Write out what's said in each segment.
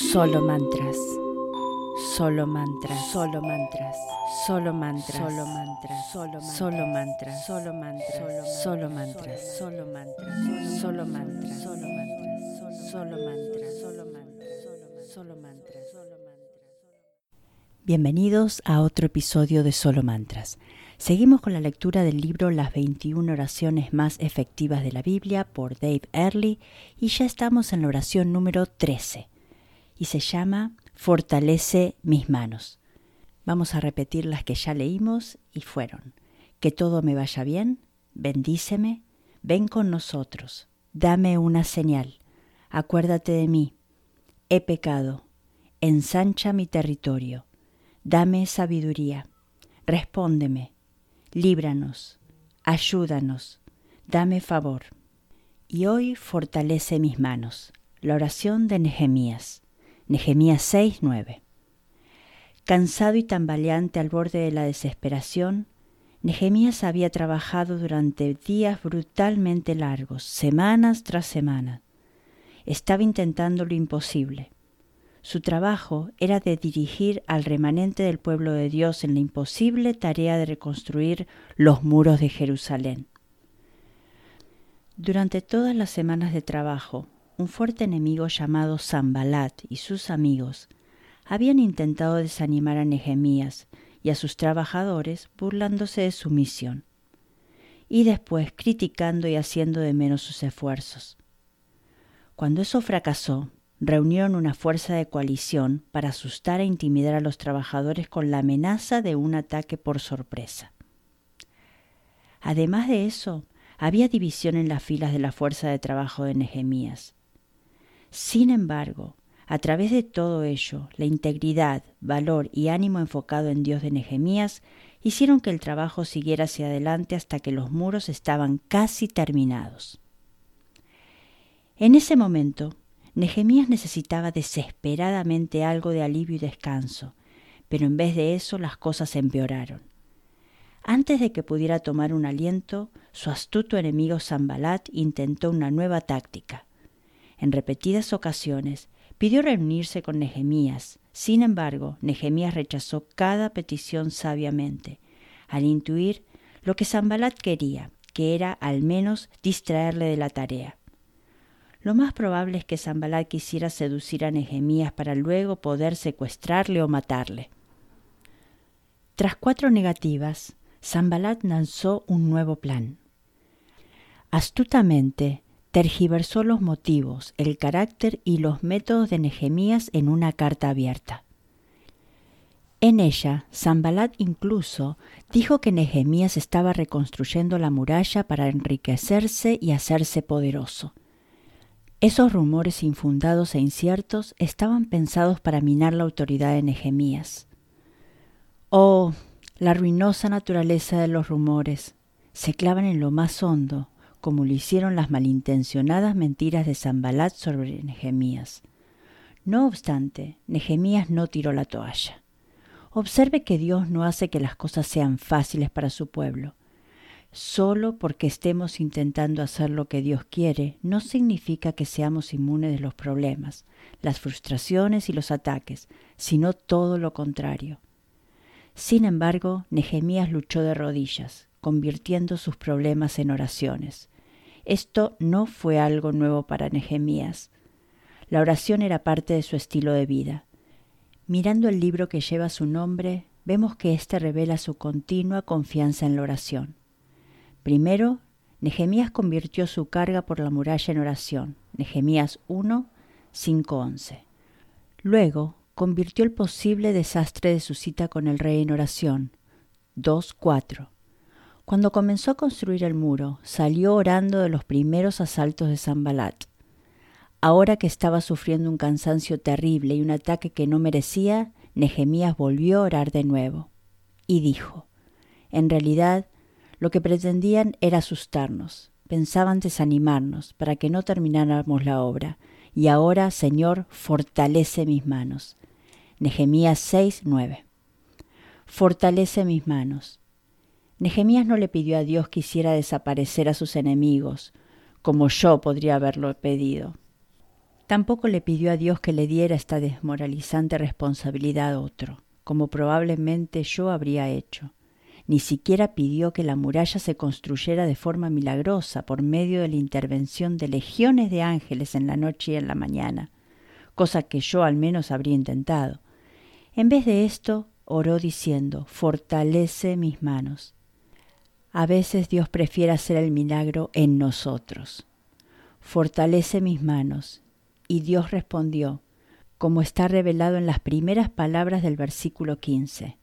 Solo mantras. Solo mantras. Solo mantras. Solo mantras. Solo mantras. Solo solo mantras. Solo mantras. Solo mantras. Solo mantras. Solo mantras. Solo mantras. Solo mantras. Solo mantras. Solo mantras. Bienvenidos a otro episodio de Solo Mantras. Seguimos con la lectura del libro Las 21 oraciones más efectivas de la Biblia por Dave Earley y ya estamos en la oración número 13 y se llama Fortalece mis manos. Vamos a repetir las que ya leímos y fueron. Que todo me vaya bien, bendíceme, ven con nosotros, dame una señal, acuérdate de mí, he pecado, ensancha mi territorio, dame sabiduría, respóndeme, líbranos, ayúdanos, dame favor. Y hoy fortalece mis manos. La oración de Nehemías. Nehemías 6, 9. Cansado y tambaleante al borde de la desesperación, Nehemías había trabajado durante días brutalmente largos, semanas tras semana. Estaba intentando lo imposible. Su trabajo era de dirigir al remanente del pueblo de Dios en la imposible tarea de reconstruir los muros de Jerusalén. Durante todas las semanas de trabajo, un fuerte enemigo llamado Zambalat y sus amigos habían intentado desanimar a Nehemías y a sus trabajadores burlándose de su misión, y después criticando y haciendo de menos sus esfuerzos. Cuando eso fracasó, reunieron una fuerza de coalición para asustar e intimidar a los trabajadores con la amenaza de un ataque por sorpresa. Además de eso, había división en las filas de la fuerza de trabajo de Nehemías. Sin embargo, a través de todo ello, la integridad, valor y ánimo enfocado en Dios de Nehemías hicieron que el trabajo siguiera hacia adelante hasta que los muros estaban casi terminados. En ese momento, Nehemías necesitaba desesperadamente algo de alivio y descanso, pero en vez de eso las cosas empeoraron. Antes de que pudiera tomar un aliento, su astuto enemigo Zambalat intentó una nueva táctica. En repetidas ocasiones pidió reunirse con Nehemías. Sin embargo, Nehemías rechazó cada petición sabiamente, al intuir lo que Zambalat quería, que era al menos distraerle de la tarea. Lo más probable es que Zambalat quisiera seducir a Nehemías para luego poder secuestrarle o matarle. Tras cuatro negativas, Zambalat lanzó un nuevo plan. Astutamente, tergiversó los motivos, el carácter y los métodos de Nehemías en una carta abierta. En ella, Zambalat incluso dijo que Nehemías estaba reconstruyendo la muralla para enriquecerse y hacerse poderoso. Esos rumores infundados e inciertos estaban pensados para minar la autoridad de Nehemías. Oh, la ruinosa naturaleza de los rumores se clavan en lo más hondo, como lo hicieron las malintencionadas mentiras de Zambalat sobre Nehemías. No obstante, Nehemías no tiró la toalla. Observe que Dios no hace que las cosas sean fáciles para su pueblo. Solo porque estemos intentando hacer lo que Dios quiere no significa que seamos inmunes de los problemas, las frustraciones y los ataques, sino todo lo contrario. Sin embargo, Nehemías luchó de rodillas, convirtiendo sus problemas en oraciones. Esto no fue algo nuevo para Nehemías. La oración era parte de su estilo de vida. Mirando el libro que lleva su nombre, vemos que éste revela su continua confianza en la oración. Primero, Nehemías convirtió su carga por la muralla en oración. Nehemías 1, 5, 11. Luego, convirtió el posible desastre de su cita con el rey en oración. 2, 4. Cuando comenzó a construir el muro, salió orando de los primeros asaltos de Zambalat. Ahora que estaba sufriendo un cansancio terrible y un ataque que no merecía, Nehemías volvió a orar de nuevo. Y dijo, en realidad, lo que pretendían era asustarnos, pensaban desanimarnos para que no termináramos la obra. Y ahora, Señor, fortalece mis manos. Nehemías 6, 9. Fortalece mis manos. Nehemías no le pidió a Dios que hiciera desaparecer a sus enemigos, como yo podría haberlo pedido. Tampoco le pidió a Dios que le diera esta desmoralizante responsabilidad a otro, como probablemente yo habría hecho. Ni siquiera pidió que la muralla se construyera de forma milagrosa por medio de la intervención de legiones de ángeles en la noche y en la mañana, cosa que yo al menos habría intentado. En vez de esto, oró diciendo, fortalece mis manos. A veces Dios prefiere hacer el milagro en nosotros. Fortalece mis manos y Dios respondió, como está revelado en las primeras palabras del versículo 15.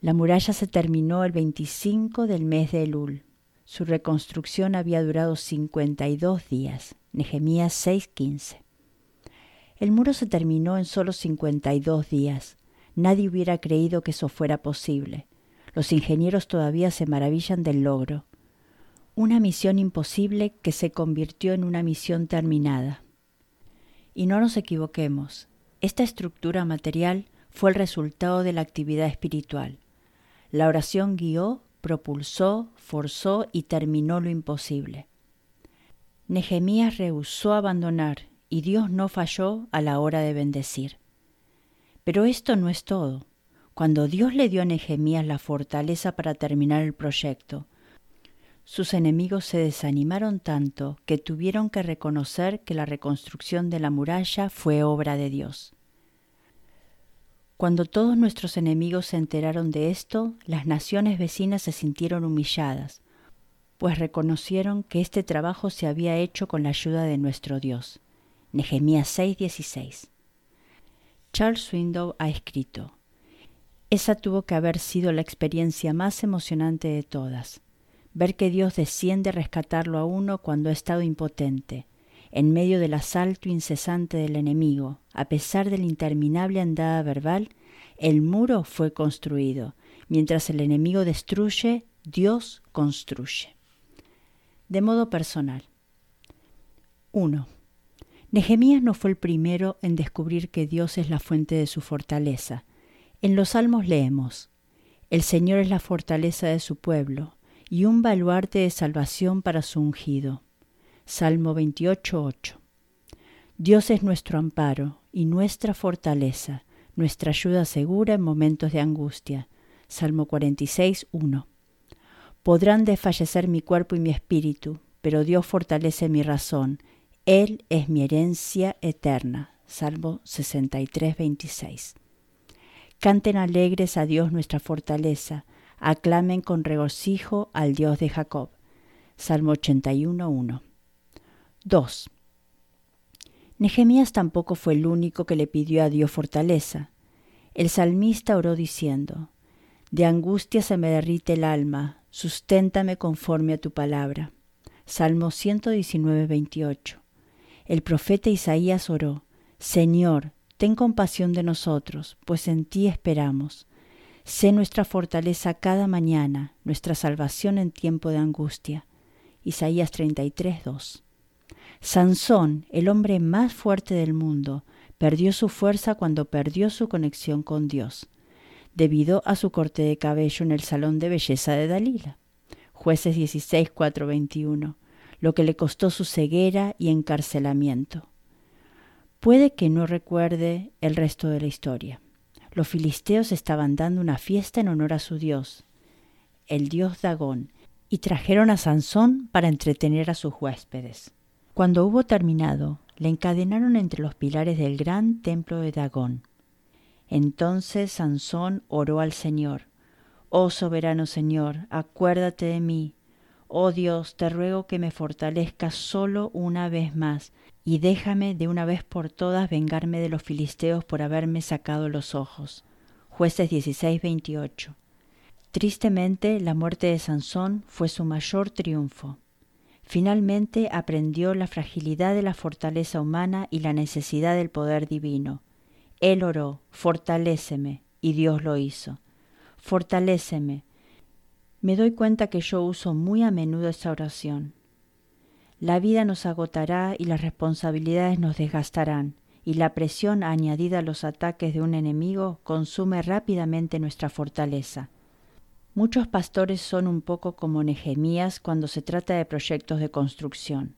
La muralla se terminó el 25 del mes de Elul. Su reconstrucción había durado 52 días. Nehemías 6:15. El muro se terminó en solo 52 días. Nadie hubiera creído que eso fuera posible. Los ingenieros todavía se maravillan del logro. Una misión imposible que se convirtió en una misión terminada. Y no nos equivoquemos, esta estructura material fue el resultado de la actividad espiritual. La oración guió, propulsó, forzó y terminó lo imposible. Nehemías rehusó abandonar y Dios no falló a la hora de bendecir. Pero esto no es todo. Cuando Dios le dio a Nehemías la fortaleza para terminar el proyecto, sus enemigos se desanimaron tanto que tuvieron que reconocer que la reconstrucción de la muralla fue obra de Dios. Cuando todos nuestros enemigos se enteraron de esto, las naciones vecinas se sintieron humilladas, pues reconocieron que este trabajo se había hecho con la ayuda de nuestro Dios. Nehemías 6:16. Charles Swindow ha escrito: Esa tuvo que haber sido la experiencia más emocionante de todas ver que Dios desciende a rescatarlo a uno cuando ha estado impotente, en medio del asalto incesante del enemigo, a pesar de la interminable andada verbal, el muro fue construido. Mientras el enemigo destruye, Dios construye. De modo personal. 1. Nehemías no fue el primero en descubrir que Dios es la fuente de su fortaleza. En los salmos leemos, El Señor es la fortaleza de su pueblo, y un baluarte de salvación para su ungido. Salmo 28.8. Dios es nuestro amparo y nuestra fortaleza, nuestra ayuda segura en momentos de angustia. Salmo 46.1. Podrán desfallecer mi cuerpo y mi espíritu, pero Dios fortalece mi razón. Él es mi herencia eterna. Salmo 63.26. Canten alegres a Dios nuestra fortaleza, aclamen con regocijo al Dios de Jacob. Salmo 81.1. 2. Nehemías tampoco fue el único que le pidió a Dios fortaleza. El salmista oró diciendo, De angustia se me derrite el alma, susténtame conforme a tu palabra. Salmo 119.28. El profeta Isaías oró, Señor, ten compasión de nosotros, pues en ti esperamos. Sé nuestra fortaleza cada mañana, nuestra salvación en tiempo de angustia. Isaías 33, 2. Sansón, el hombre más fuerte del mundo, perdió su fuerza cuando perdió su conexión con Dios, debido a su corte de cabello en el salón de belleza de Dalila. Jueces 16, 4, 21, lo que le costó su ceguera y encarcelamiento. Puede que no recuerde el resto de la historia los filisteos estaban dando una fiesta en honor a su dios, el dios Dagón, y trajeron a Sansón para entretener a sus huéspedes. Cuando hubo terminado, le encadenaron entre los pilares del gran templo de Dagón. Entonces Sansón oró al Señor, Oh soberano Señor, acuérdate de mí. Oh Dios, te ruego que me fortalezcas solo una vez más y déjame de una vez por todas vengarme de los filisteos por haberme sacado los ojos. Jueces 16, 28. Tristemente, la muerte de Sansón fue su mayor triunfo. Finalmente aprendió la fragilidad de la fortaleza humana y la necesidad del poder divino. Él oró, fortaléceme, y Dios lo hizo. Fortaléceme. Me doy cuenta que yo uso muy a menudo esa oración. La vida nos agotará y las responsabilidades nos desgastarán, y la presión añadida a los ataques de un enemigo consume rápidamente nuestra fortaleza. Muchos pastores son un poco como Nehemías cuando se trata de proyectos de construcción.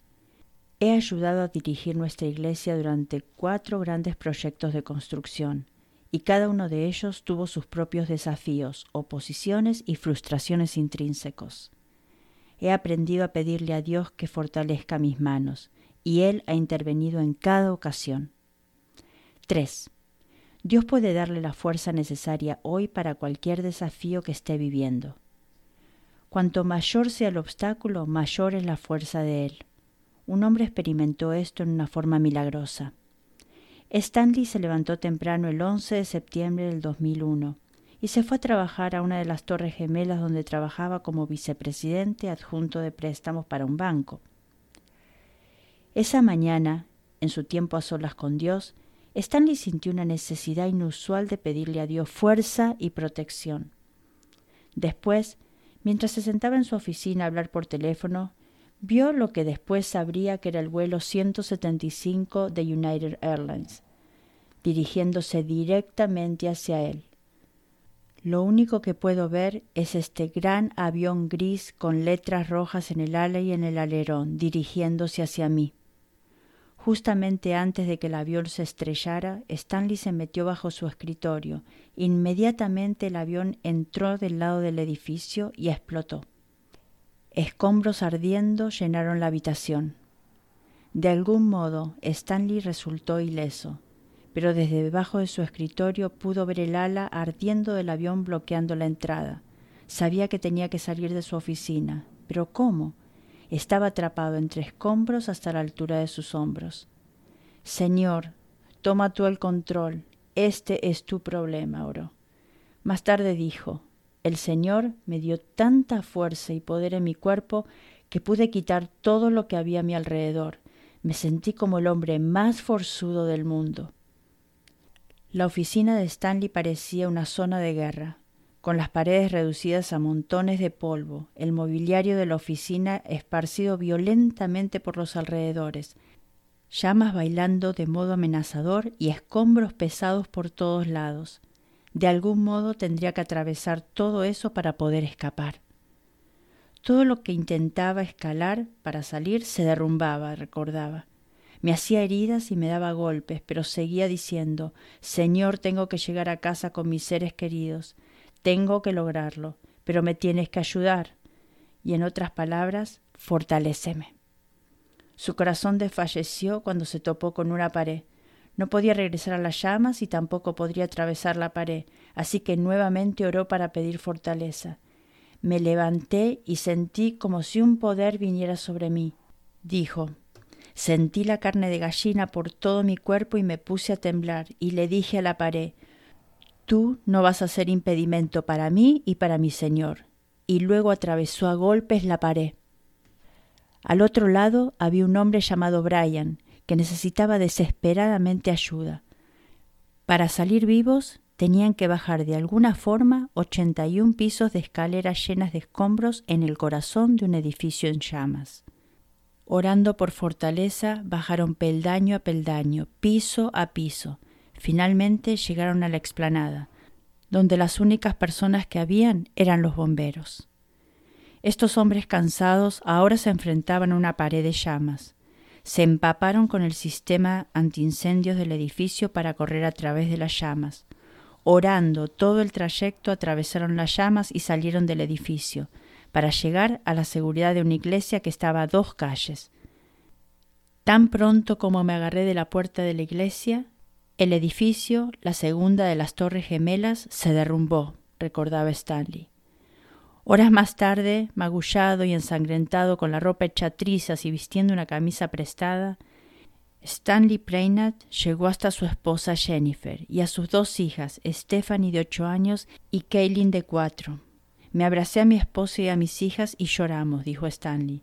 He ayudado a dirigir nuestra iglesia durante cuatro grandes proyectos de construcción, y cada uno de ellos tuvo sus propios desafíos, oposiciones y frustraciones intrínsecos. He aprendido a pedirle a Dios que fortalezca mis manos, y Él ha intervenido en cada ocasión. 3. Dios puede darle la fuerza necesaria hoy para cualquier desafío que esté viviendo. Cuanto mayor sea el obstáculo, mayor es la fuerza de él. Un hombre experimentó esto en una forma milagrosa. Stanley se levantó temprano el 11 de septiembre del 2001 y se fue a trabajar a una de las torres gemelas donde trabajaba como vicepresidente adjunto de préstamos para un banco. Esa mañana, en su tiempo a solas con Dios, Stanley sintió una necesidad inusual de pedirle a Dios fuerza y protección. Después, mientras se sentaba en su oficina a hablar por teléfono, vio lo que después sabría que era el vuelo 175 de United Airlines, dirigiéndose directamente hacia él. Lo único que puedo ver es este gran avión gris con letras rojas en el ala y en el alerón, dirigiéndose hacia mí. Justamente antes de que el avión se estrellara, Stanley se metió bajo su escritorio. Inmediatamente el avión entró del lado del edificio y explotó. Escombros ardiendo llenaron la habitación. De algún modo, Stanley resultó ileso, pero desde debajo de su escritorio pudo ver el ala ardiendo del avión bloqueando la entrada. Sabía que tenía que salir de su oficina, pero ¿cómo? Estaba atrapado entre escombros hasta la altura de sus hombros. Señor, toma tú el control. Este es tu problema, oró. Más tarde dijo, el Señor me dio tanta fuerza y poder en mi cuerpo que pude quitar todo lo que había a mi alrededor. Me sentí como el hombre más forzudo del mundo. La oficina de Stanley parecía una zona de guerra con las paredes reducidas a montones de polvo, el mobiliario de la oficina esparcido violentamente por los alrededores, llamas bailando de modo amenazador y escombros pesados por todos lados. De algún modo tendría que atravesar todo eso para poder escapar. Todo lo que intentaba escalar para salir se derrumbaba, recordaba. Me hacía heridas y me daba golpes, pero seguía diciendo Señor, tengo que llegar a casa con mis seres queridos. Tengo que lograrlo, pero me tienes que ayudar. Y en otras palabras, fortaléceme. Su corazón desfalleció cuando se topó con una pared. No podía regresar a las llamas y tampoco podría atravesar la pared, así que nuevamente oró para pedir fortaleza. Me levanté y sentí como si un poder viniera sobre mí. Dijo, sentí la carne de gallina por todo mi cuerpo y me puse a temblar, y le dije a la pared, Tú no vas a ser impedimento para mí y para mi Señor. Y luego atravesó a golpes la pared. Al otro lado había un hombre llamado Brian, que necesitaba desesperadamente ayuda. Para salir vivos tenían que bajar de alguna forma 81 pisos de escaleras llenas de escombros en el corazón de un edificio en llamas. Orando por fortaleza, bajaron peldaño a peldaño, piso a piso, Finalmente llegaron a la explanada, donde las únicas personas que habían eran los bomberos. Estos hombres cansados ahora se enfrentaban a una pared de llamas. Se empaparon con el sistema antiincendios del edificio para correr a través de las llamas. Orando todo el trayecto atravesaron las llamas y salieron del edificio, para llegar a la seguridad de una iglesia que estaba a dos calles. Tan pronto como me agarré de la puerta de la iglesia, el edificio, la segunda de las torres gemelas, se derrumbó, recordaba Stanley. Horas más tarde, magullado y ensangrentado con la ropa hecha trizas y vistiendo una camisa prestada, Stanley Prainat llegó hasta su esposa Jennifer y a sus dos hijas, Stephanie de ocho años y Kaylin de cuatro. Me abracé a mi esposa y a mis hijas y lloramos, dijo Stanley.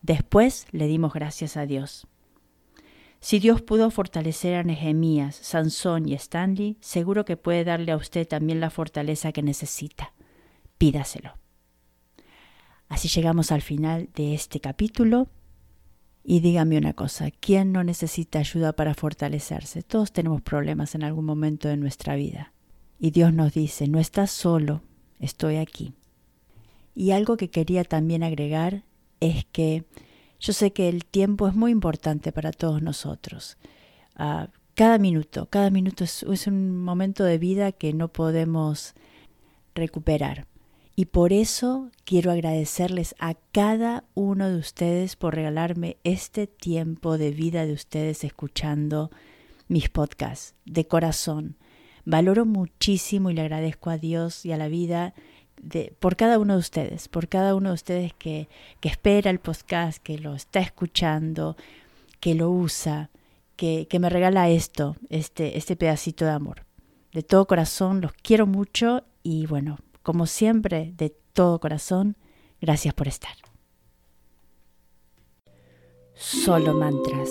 Después le dimos gracias a Dios. Si Dios pudo fortalecer a Nehemías, Sansón y Stanley, seguro que puede darle a usted también la fortaleza que necesita. Pídaselo. Así llegamos al final de este capítulo. Y dígame una cosa, ¿quién no necesita ayuda para fortalecerse? Todos tenemos problemas en algún momento de nuestra vida. Y Dios nos dice, no estás solo, estoy aquí. Y algo que quería también agregar es que Yo sé que el tiempo es muy importante para todos nosotros. Ah, cada minuto, cada minuto es, es un momento de vida que no podemos recuperar. Y por eso quiero agradecerles a cada uno de ustedes por regalarme este tiempo de vida de ustedes escuchando mis podcasts de corazón. Valoro muchísimo y le agradezco a Dios y a la vida por cada uno de ustedes, por cada uno de ustedes que, que espera el podcast, que lo está escuchando, que lo usa, que, que me regala esto, este, este pedacito de amor. De todo corazón los quiero mucho y bueno, como siempre, de todo corazón, gracias por estar. Solo mantras.